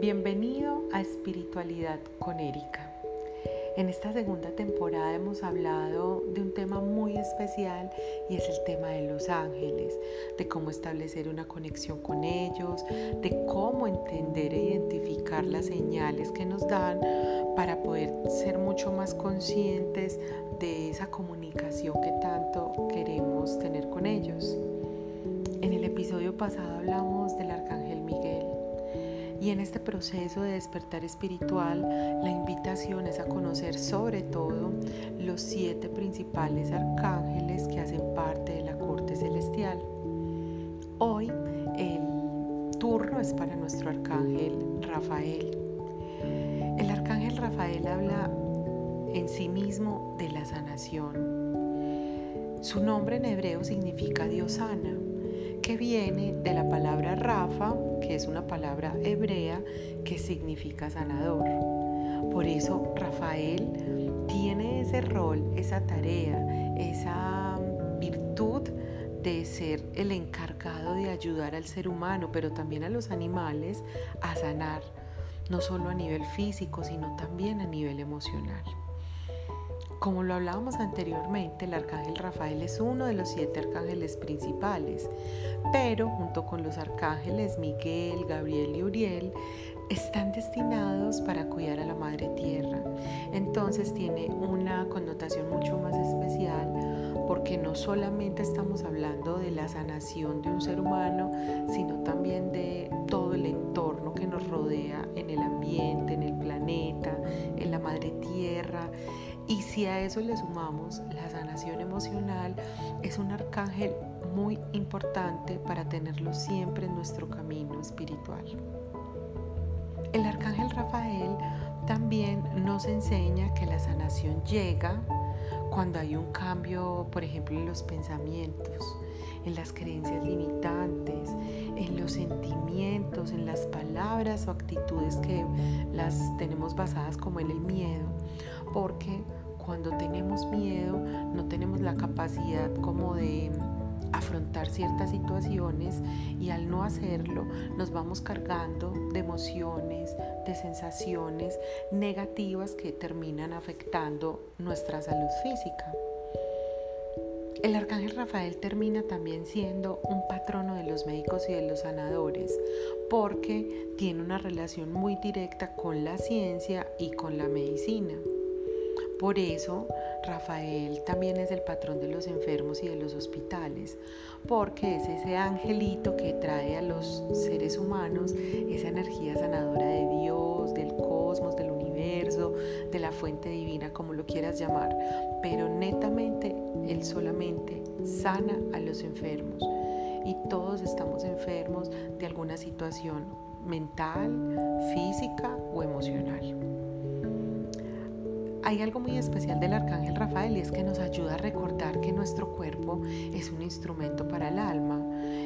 Bienvenido a Espiritualidad con Erika. En esta segunda temporada hemos hablado de un tema muy especial y es el tema de los ángeles, de cómo establecer una conexión con ellos, de cómo entender e identificar las señales que nos dan para poder ser mucho más conscientes de esa comunicación que tanto queremos tener con ellos. En el episodio pasado hablamos del arcángel y en este proceso de despertar espiritual, la invitación es a conocer sobre todo los siete principales arcángeles que hacen parte de la corte celestial. Hoy el turno es para nuestro arcángel Rafael. El arcángel Rafael habla en sí mismo de la sanación. Su nombre en hebreo significa Dios sana que viene de la palabra Rafa, que es una palabra hebrea que significa sanador. Por eso Rafael tiene ese rol, esa tarea, esa virtud de ser el encargado de ayudar al ser humano, pero también a los animales a sanar, no solo a nivel físico, sino también a nivel emocional. Como lo hablábamos anteriormente, el arcángel Rafael es uno de los siete arcángeles principales, pero junto con los arcángeles Miguel, Gabriel y Uriel, están destinados para cuidar a la Madre Tierra. Entonces tiene una connotación mucho más especial porque no solamente estamos hablando de la sanación de un ser humano, sino también de todo el entorno que nos rodea en el ambiente, en el planeta, Tierra y si a eso le sumamos la sanación emocional, es un arcángel muy importante para tenerlo siempre en nuestro camino espiritual. El arcángel Rafael también nos enseña que la sanación llega cuando hay un cambio, por ejemplo, en los pensamientos, en las creencias limitantes, en los sentimientos, en las palabras o actitudes que las tenemos basadas como en el miedo porque cuando tenemos miedo no tenemos la capacidad como de afrontar ciertas situaciones y al no hacerlo nos vamos cargando de emociones, de sensaciones negativas que terminan afectando nuestra salud física. El arcángel Rafael termina también siendo un patrono de los médicos y de los sanadores porque tiene una relación muy directa con la ciencia y con la medicina. Por eso, Rafael también es el patrón de los enfermos y de los hospitales, porque es ese angelito que trae a los seres humanos esa energía sanadora de Dios, del cosmos, del de la fuente divina, como lo quieras llamar. Pero netamente, Él solamente sana a los enfermos. Y todos estamos enfermos de alguna situación mental, física o emocional. Hay algo muy especial del arcángel Rafael y es que nos ayuda a recordar que nuestro cuerpo es un instrumento para el alma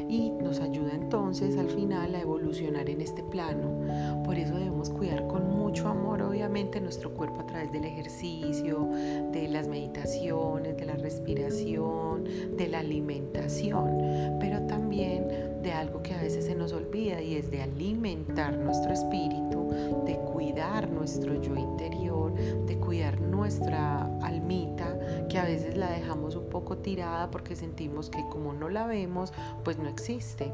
y nos ayuda entonces al final a evolucionar en este plano. Por eso debemos cuidar con mucho amor obviamente nuestro cuerpo a través del ejercicio, de las meditaciones, de la respiración, de la alimentación, pero también de algo que a veces se nos olvida y es de alimentar nuestro espíritu, de cuidar nuestro yo interior, de cuidar nuestra almita, que a veces la dejamos un poco tirada porque sentimos que como no la vemos, pues no existe.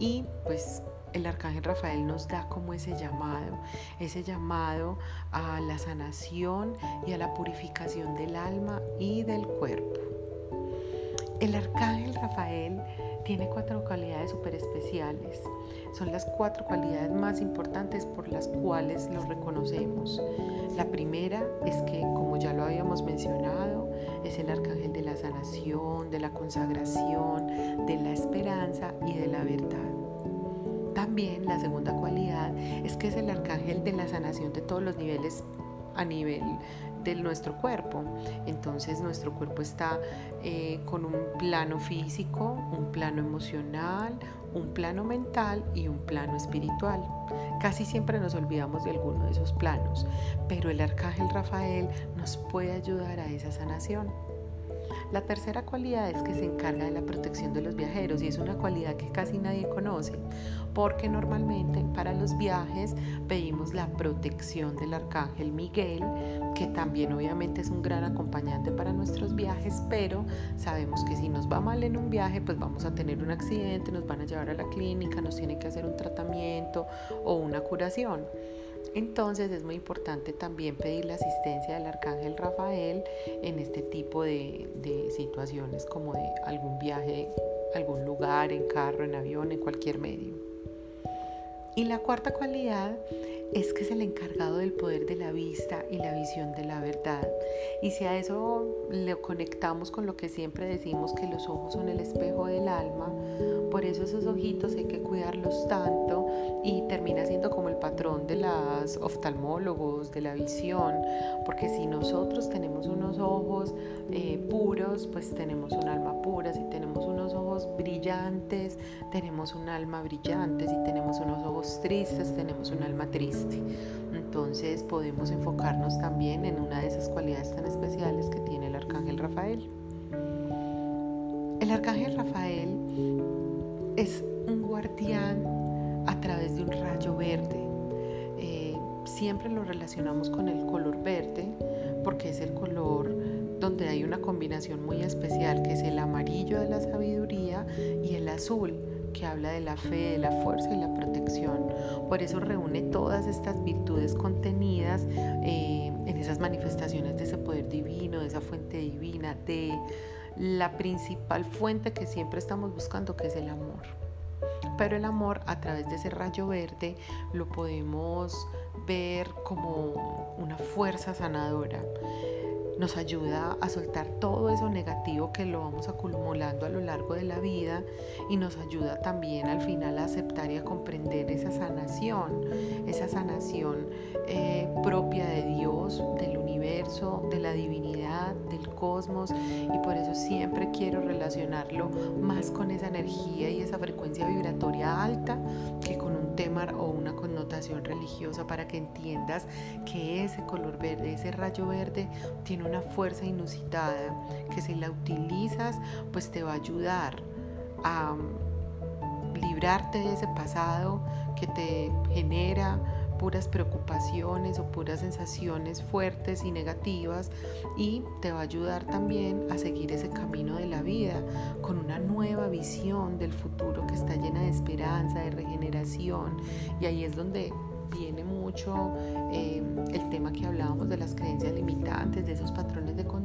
Y pues el arcángel Rafael nos da como ese llamado, ese llamado a la sanación y a la purificación del alma y del cuerpo. El arcángel Rafael tiene cuatro cualidades súper especiales. Son las cuatro cualidades más importantes por las cuales lo reconocemos. La primera es que, como ya lo habíamos mencionado, es el arcángel de la sanación, de la consagración, de la esperanza y de la verdad. También la segunda cualidad es que es el arcángel de la sanación de todos los niveles a nivel de nuestro cuerpo. Entonces nuestro cuerpo está eh, con un plano físico, un plano emocional, un plano mental y un plano espiritual. Casi siempre nos olvidamos de alguno de esos planos, pero el arcángel Rafael nos puede ayudar a esa sanación. La tercera cualidad es que se encarga de la protección de los viajeros y es una cualidad que casi nadie conoce, porque normalmente para los viajes pedimos la protección del arcángel Miguel, que también obviamente es un gran acompañante para nuestros viajes, pero sabemos que si nos va mal en un viaje, pues vamos a tener un accidente, nos van a llevar a la clínica, nos tienen que hacer un tratamiento o una curación. Entonces es muy importante también pedir la asistencia del arcángel Rafael en este tipo de, situaciones como de algún viaje, algún lugar, en carro, en avión, en cualquier medio. Y la cuarta cualidad es que es el encargado del poder de la vista y la visión de la verdad. Y si a eso le conectamos con lo que siempre decimos que los ojos son el espejo del alma, por eso esos ojitos hay que cuidarlos tanto y termina siendo como el patrón de las oftalmólogos, de la visión, porque si nosotros tenemos unos ojos eh, puros, pues tenemos un alma pura, si tenemos unos ojos brillantes, tenemos un alma brillante, si tenemos unos ojos tristes, tenemos un alma triste. Entonces podemos enfocarnos también en una de esas cualidades tan especiales que tiene el arcángel Rafael. El arcángel Rafael es un guardián a través de un rayo verde. Eh, siempre lo relacionamos con el color verde porque es el color donde hay una combinación muy especial que es el amarillo de la sabiduría y el azul que habla de la fe, de la fuerza y la protección. Por eso reúne todas estas virtudes contenidas eh, en esas manifestaciones de ese poder divino, de esa fuente divina, de la principal fuente que siempre estamos buscando, que es el amor. Pero el amor a través de ese rayo verde lo podemos ver como una fuerza sanadora nos ayuda a soltar todo eso negativo que lo vamos acumulando a lo largo de la vida y nos ayuda también al final a aceptar y a comprender esa sanación, esa sanación eh, propia de Dios, del universo, de la divinidad, del cosmos. Y por eso siempre quiero relacionarlo más con esa energía y esa frecuencia vibratoria alta que con un tema o una religiosa para que entiendas que ese color verde, ese rayo verde tiene una fuerza inusitada que si la utilizas pues te va a ayudar a librarte de ese pasado que te genera puras preocupaciones o puras sensaciones fuertes y negativas y te va a ayudar también a seguir ese camino de la vida con una nueva visión del futuro que está llena de esperanza, de regeneración y ahí es donde viene mucho eh, el tema que hablábamos de las creencias limitantes, de esos patrones de conducta.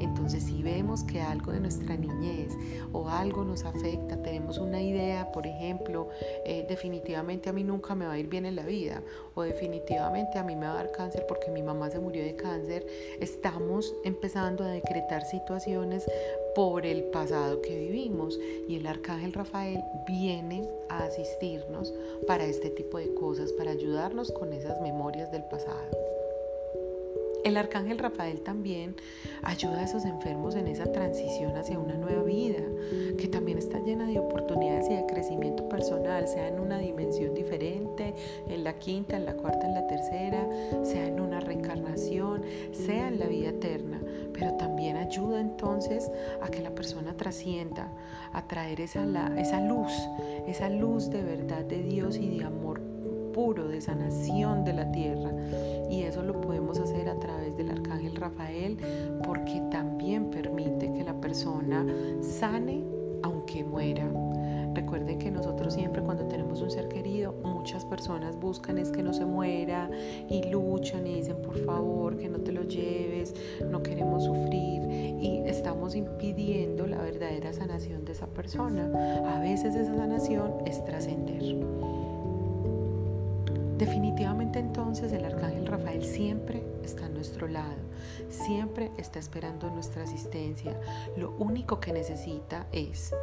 Entonces, si vemos que algo de nuestra niñez o algo nos afecta, tenemos una idea, por ejemplo, eh, definitivamente a mí nunca me va a ir bien en la vida o definitivamente a mí me va a dar cáncer porque mi mamá se murió de cáncer, estamos empezando a decretar situaciones por el pasado que vivimos y el arcángel Rafael viene a asistirnos para este tipo de cosas, para ayudarnos con esas memorias del pasado. El arcángel Rafael también ayuda a esos enfermos en esa transición hacia una nueva vida, que también está llena de oportunidades y de crecimiento personal, sea en una dimensión diferente, en la quinta, en la cuarta, en la tercera, sea en una reencarnación, sea en la vida eterna, pero también ayuda entonces a que la persona trascienda, a traer esa, esa luz, esa luz de verdad de Dios y de amor puro, de sanación de la tierra. Y eso lo podemos hacer a través del Arcángel Rafael porque también permite que la persona sane aunque muera. Recuerden que nosotros siempre cuando tenemos un ser querido, muchas personas buscan es que no se muera y luchan y dicen por favor que no te lo lleves, no queremos sufrir y estamos impidiendo la verdadera sanación de esa persona. A veces esa sanación es trascender. Definitivamente entonces el arcángel Rafael siempre está a nuestro lado, siempre está esperando nuestra asistencia. Lo único que necesita es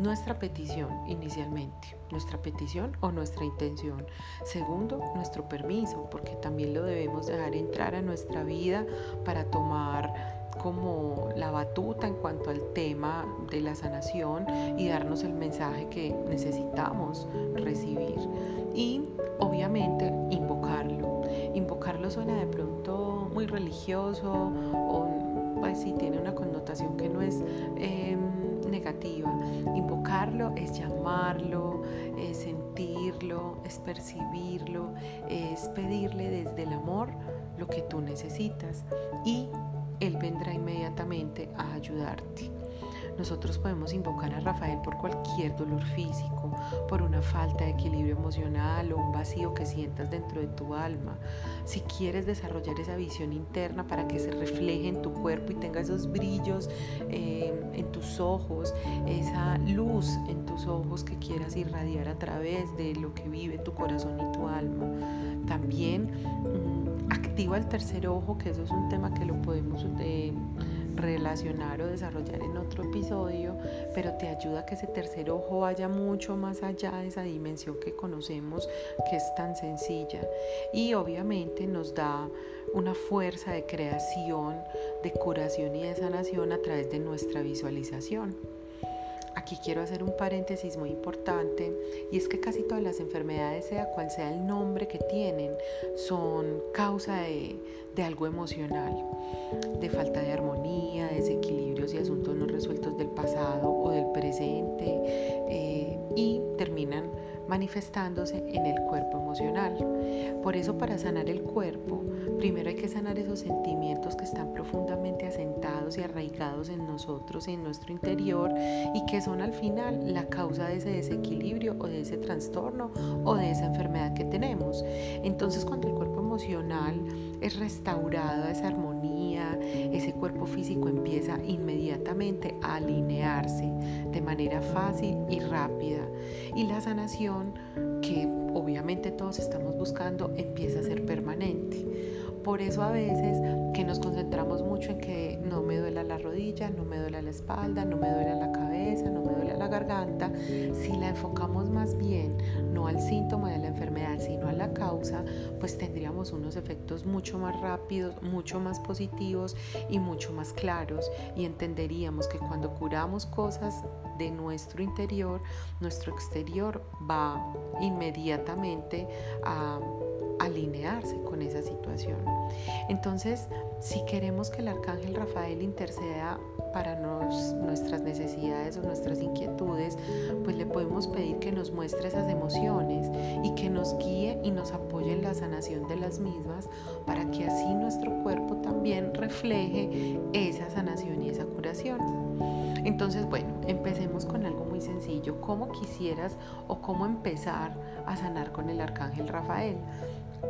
nuestra petición inicialmente, nuestra petición o nuestra intención. Segundo, nuestro permiso, porque también lo debemos dejar entrar a nuestra vida para tomar como la batuta en cuanto al tema de la sanación y darnos el mensaje que necesitamos recibir. Y obviamente invocarlo. Invocarlo suena de pronto muy religioso o pues sí tiene una connotación que no es em, negativa. Invocarlo es llamarlo, es sentirlo, es percibirlo, es pedirle desde el amor lo que tú necesitas y Él vendrá inmediatamente a ayudarte. Nosotros podemos invocar a Rafael por cualquier dolor físico, por una falta de equilibrio emocional o un vacío que sientas dentro de tu alma. Si quieres desarrollar esa visión interna para que se refleje en tu cuerpo y tenga esos brillos eh, en tus ojos, esa luz en tus ojos que quieras irradiar a través de lo que vive tu corazón y tu alma. También mm, activa el tercer ojo, que eso es un tema que lo podemos... Eh, relacionar o desarrollar en otro episodio, pero te ayuda a que ese tercer ojo vaya mucho más allá de esa dimensión que conocemos, que es tan sencilla. Y obviamente nos da una fuerza de creación, de curación y de sanación a través de nuestra visualización. Aquí quiero hacer un paréntesis muy importante y es que casi todas las enfermedades, sea cual sea el nombre que tienen, son causa de, algo emocional, de falta de armonía, no resueltos del pasado o del presente eh, y terminan manifestándose en el cuerpo emocional. Por eso para sanar el cuerpo, primero hay que sanar esos sentimientos que están profundamente asentados y arraigados en nosotros, en nuestro interior y que son al final la causa de ese desequilibrio o de ese trastorno o de esa enfermedad que tenemos. Entonces cuando el cuerpo emocional es restaurado a esa armonía, ese cuerpo físico empieza inmediatamente a alinearse de manera fácil y rápida. Y la sanación, que obviamente todos estamos buscando, empieza a ser permanente. Por eso a veces que nos concentramos mucho en que no me duela la rodilla, no me duele la espalda, no me duele la cabeza, no me duele la garganta, si la enfocamos más bien no al síntoma de la enfermedad, sino a la causa, pues tendríamos unos efectos mucho más rápidos, mucho más positivos y mucho más claros. Y entenderíamos que cuando curamos cosas de nuestro interior, nuestro exterior va inmediatamente a alinearse con esa situación. Entonces, si queremos que el arcángel Rafael interceda para nuestras necesidades o nuestras inquietudes, pues le podemos pedir que nos muestre esas emociones y que nos guíe y nos apoye en la sanación de las mismas para que así nuestro cuerpo también refleje esa sanación y esa curación. Entonces, bueno, empecemos con algo muy sencillo. ¿Cómo quisieras o cómo empezar a sanar con el arcángel Rafael?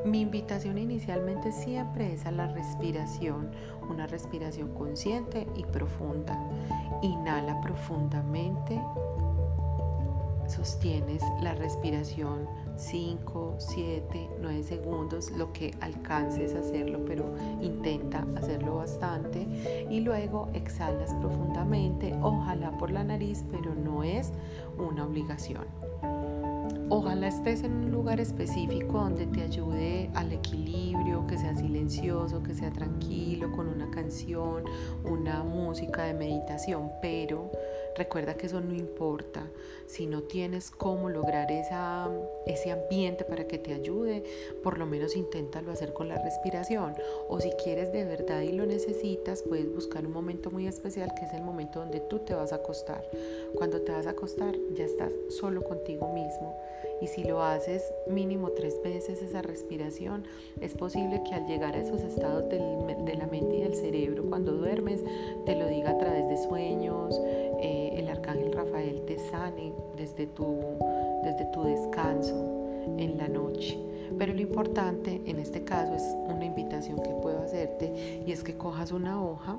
Mi invitación inicialmente siempre es a la respiración, una respiración consciente y profunda. Inhala profundamente, sostienes la respiración 5, 7, 9 segundos, lo que alcances a hacerlo, pero intenta hacerlo bastante. Y luego exhalas profundamente, ojalá por la nariz, pero no es una obligación. Ojalá estés en un lugar específico donde te ayude al equilibrio, que sea silencioso, que sea tranquilo, con una canción, una música de meditación, pero recuerda que eso no importa. Si no tienes cómo lograr esa, ese ambiente para que te ayude, por lo menos inténtalo hacer con la respiración. O si quieres de verdad y lo necesitas, puedes buscar un momento muy especial que es el momento donde tú te vas a acostar. Cuando te vas a acostar ya estás solo contigo mismo y si lo haces mínimo tres veces esa respiración, es posible que al llegar a esos estados de la mente y del cerebro cuando duermes, te lo diga a través de sueños, eh, el arcángel Rafael te sane desde tu, desde tu descanso en la noche. Pero lo importante en este caso es una invitación que puedo hacerte y es que cojas una hoja,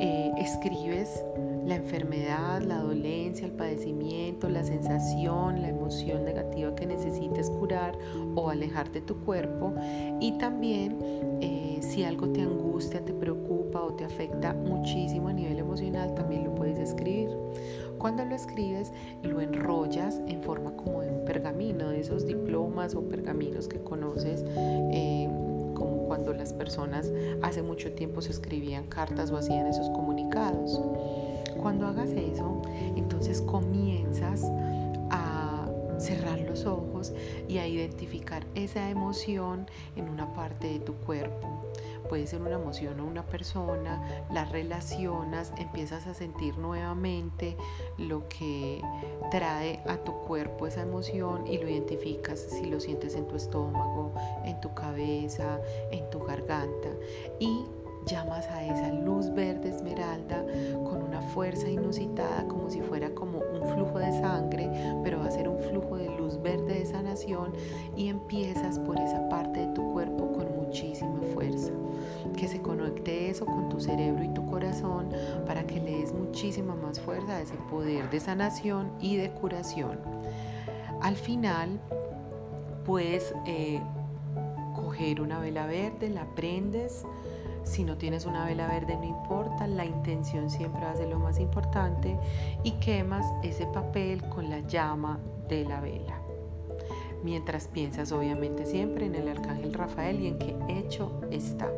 eh, escribes la enfermedad, la dolencia, el padecimiento, la sensación, la emoción negativa que necesites curar o alejar de tu cuerpo y también eh, si algo te angustia, te preocupa o te afecta muchísimo a nivel emocional, también lo puedes escribir. Cuando lo escribes, lo enrollas en forma como de un pergamino, de esos diplomas o pergaminos que conoces. Eh, como cuando las personas hace mucho tiempo se escribían cartas o hacían esos comunicados. Cuando hagas eso, entonces comienzas a cerrar los ojos y a identificar esa emoción en una parte de tu cuerpo. Puede ser una emoción o una persona, la relacionas, empiezas a sentir nuevamente lo que trae a tu cuerpo esa emoción y lo identificas si lo sientes en tu estómago, en tu cabeza, en tu garganta. Y llamas a esa luz verde esmeralda con una fuerza inusitada como si fuera como un flujo de sangre, pero va a ser un flujo de luz verde de sanación y empiezas por esa parte de tu cuerpo muchísima fuerza. Que se conecte eso con tu cerebro y tu corazón para que le des muchísima más fuerza a ese poder de sanación y de curación. Al final puedes eh, coger una vela verde, la prendes, si no tienes una vela verde no importa, la intención siempre va a ser lo más importante y quemas ese papel con la llama de la vela. Mientras piensas obviamente siempre en el arcángel Rafael y en qué hecho está.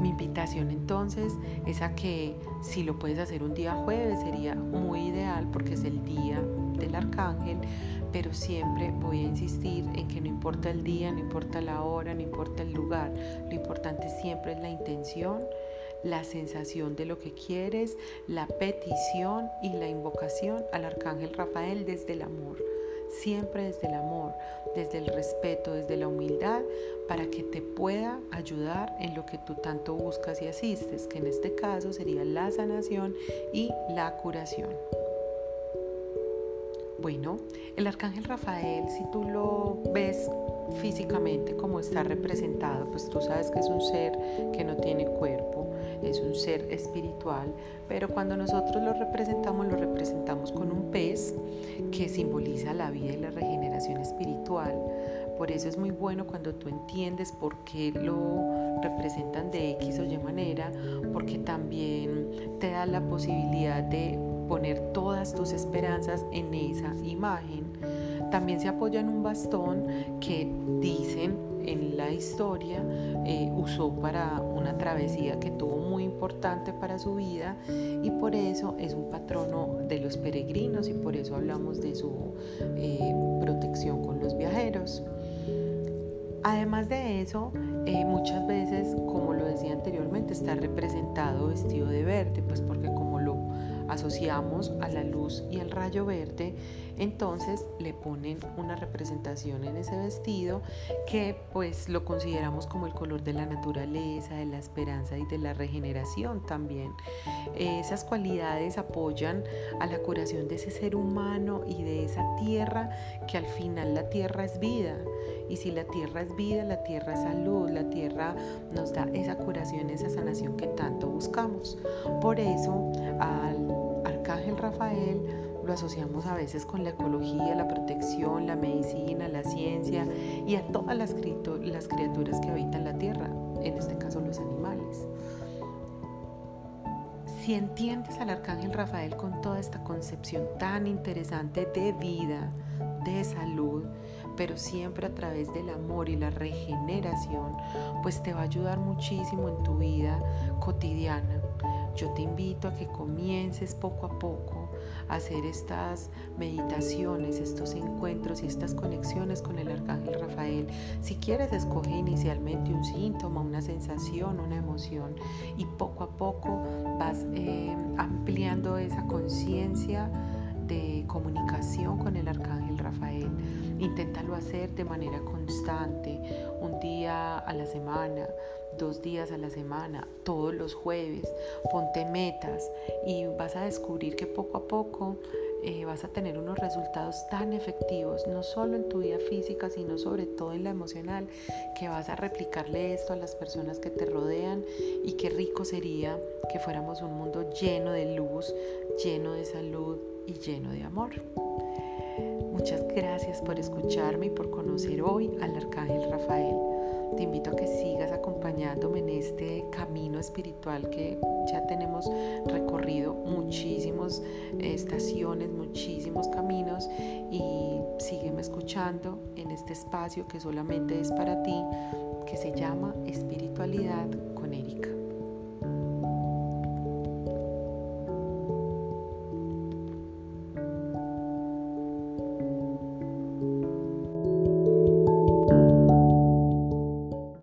Mi invitación entonces es a que si lo puedes hacer un día jueves sería muy ideal porque es el día del arcángel, pero siempre voy a insistir en que no importa el día, no importa la hora, no importa el lugar, lo importante siempre es la intención, la sensación de lo que quieres, la petición y la invocación al arcángel Rafael desde el amor siempre desde el amor, desde el respeto, desde la humildad, para que te pueda ayudar en lo que tú tanto buscas y asistes, que en este caso sería la sanación y la curación. Bueno, el arcángel Rafael, si tú lo ves físicamente como está representado, pues tú sabes que es un ser que no tiene cuerpo, es un ser espiritual, pero cuando nosotros lo representamos, lo representamos con un pez que simboliza la vida y la regeneración espiritual. Por eso es muy bueno cuando tú entiendes por qué lo representan de X o Y manera, porque también te da la posibilidad de poner todas tus esperanzas en esa imagen. También se apoya en un bastón que dicen en la historia eh, usó para una travesía que tuvo muy importante para su vida y por eso es un patrono de los peregrinos y por eso hablamos de su eh, protección con los viajeros. Además de eso, eh, muchas veces, como lo decía anteriormente, está representado vestido de verde, pues porque como lo asociamos a la luz y al rayo verde, entonces le ponen una representación en ese vestido que pues lo consideramos como el color de la naturaleza, de la esperanza y de la regeneración también. Esas cualidades apoyan a la curación de ese ser humano y de esa tierra que al final la tierra es vida. Y si la tierra es vida, la tierra es salud, la tierra nos da esa curación, esa sanación que tanto buscamos. Por eso al Arcángel Rafael lo asociamos a veces con la ecología, la protección, la medicina, la ciencia y a todas las, las criaturas que habitan la tierra, en este caso los animales. Si entiendes al Arcángel Rafael con toda esta concepción tan interesante de vida, de salud, pero siempre a través del amor y la regeneración, pues te va a ayudar muchísimo en tu vida cotidiana. Yo te invito a que comiences poco a poco a hacer estas meditaciones, estos encuentros y estas conexiones con el Arcángel Rafael. Si quieres, escoge inicialmente un síntoma, una sensación, una emoción y poco a poco vas eh, ampliando esa conciencia de comunicación con el Arcángel Rafael. Inténtalo hacer de manera constante, un día a la semana, dos días a la semana, todos los jueves. Ponte metas y vas a descubrir que poco a poco eh, vas a tener unos resultados tan efectivos, no solo en tu vida física, sino sobre todo en la emocional, que vas a replicarle esto a las personas que te rodean y qué rico sería que fuéramos un mundo lleno de luz, lleno de salud y lleno de amor. Muchas gracias por escucharme y por conocer hoy al Arcángel Rafael. Te invito a que sigas acompañándome en este camino espiritual que ya tenemos recorrido muchísimas estaciones, muchísimos caminos y sígueme escuchando en este espacio que solamente es para ti, que se llama Espiritualidad con Erika.